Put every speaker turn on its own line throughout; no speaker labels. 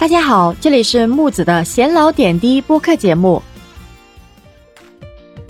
大家好，这里是木子的闲聊点滴播客节目。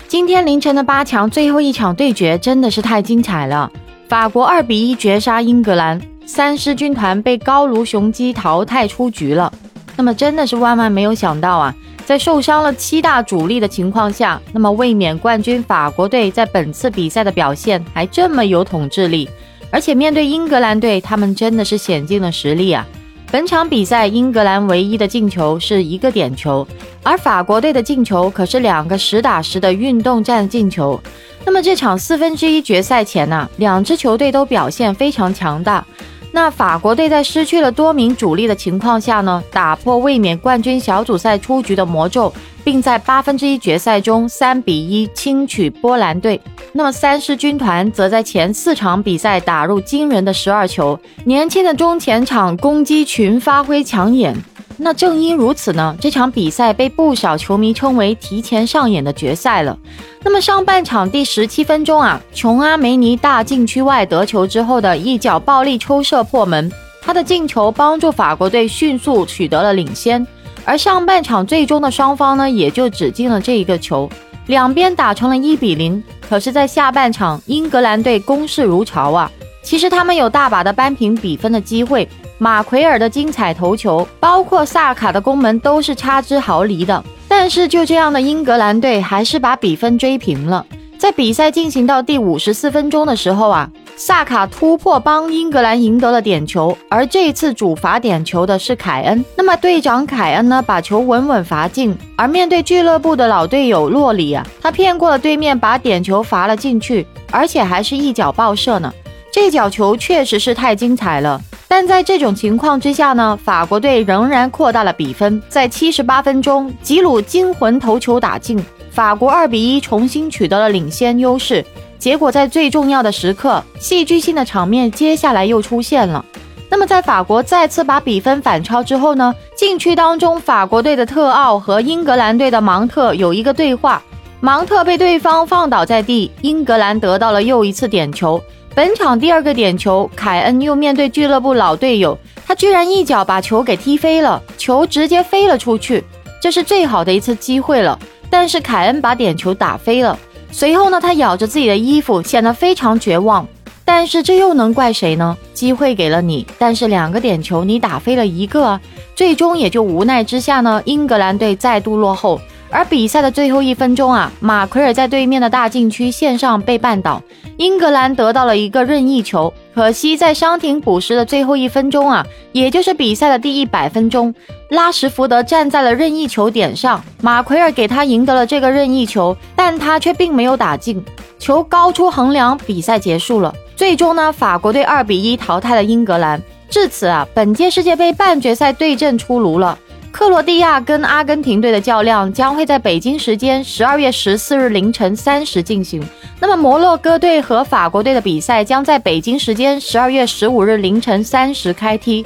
今天凌晨的八强最后一场对决真的是太精彩了，法国二比一绝杀英格兰，三狮军团被高卢雄鸡淘汰出局了。那么真的是万万没有想到啊，在受伤了七大主力的情况下，那么卫冕冠军法国队在本次比赛的表现还这么有统治力。而且面对英格兰队，他们真的是显尽了实力啊！本场比赛，英格兰唯一的进球是一个点球，而法国队的进球可是两个实打实的运动战进球。那么这场四分之一决赛前呢，两支球队都表现非常强大。那法国队在失去了多名主力的情况下呢，打破卫冕冠军小组赛出局的魔咒。并在八分之一决赛中三比一轻取波兰队。那么三狮军团则在前四场比赛打入惊人的十二球，年轻的中前场攻击群发挥抢眼。那正因如此呢，这场比赛被不少球迷称为提前上演的决赛了。那么上半场第十七分钟啊，琼阿梅尼大禁区外得球之后的一脚暴力抽射破门，他的进球帮助法国队迅速取得了领先。而上半场最终的双方呢，也就只进了这一个球，两边打成了一比零。可是，在下半场，英格兰队攻势如潮啊！其实他们有大把的扳平比分的机会，马奎尔的精彩头球，包括萨卡的攻门都是差之毫厘的。但是，就这样的英格兰队还是把比分追平了。在比赛进行到第五十四分钟的时候啊。萨卡突破帮英格兰赢得了点球，而这次主罚点球的是凯恩。那么队长凯恩呢，把球稳稳罚进。而面对俱乐部的老队友洛里啊，他骗过了对面，把点球罚了进去，而且还是一脚爆射呢。这脚球确实是太精彩了。但在这种情况之下呢，法国队仍然扩大了比分。在七十八分钟，吉鲁惊魂头球打进，法国二比一重新取得了领先优势。结果在最重要的时刻，戏剧性的场面接下来又出现了。那么在法国再次把比分反超之后呢？禁区当中，法国队的特奥和英格兰队的芒特有一个对话，芒特被对方放倒在地，英格兰得到了又一次点球。本场第二个点球，凯恩又面对俱乐部老队友，他居然一脚把球给踢飞了，球直接飞了出去，这是最好的一次机会了。但是凯恩把点球打飞了。随后呢，他咬着自己的衣服，显得非常绝望。但是这又能怪谁呢？机会给了你，但是两个点球你打飞了一个，最终也就无奈之下呢，英格兰队再度落后。而比赛的最后一分钟啊，马奎尔在对面的大禁区线上被绊倒，英格兰得到了一个任意球。可惜在伤停补时的最后一分钟啊，也就是比赛的第一百分钟，拉什福德站在了任意球点上，马奎尔给他赢得了这个任意球，但他却并没有打进，球高出横梁，比赛结束了。最终呢，法国队二比一淘汰了英格兰。至此啊，本届世界杯半决赛对阵出炉了。克罗地亚跟阿根廷队的较量将会在北京时间十二月十四日凌晨三时进行。那么摩洛哥队和法国队的比赛将在北京时间十二月十五日凌晨三时开踢。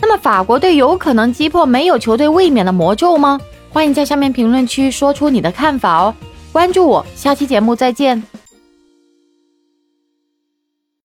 那么法国队有可能击破没有球队卫冕的魔咒吗？欢迎在下面评论区说出你的看法哦。关注我，下期节目再见。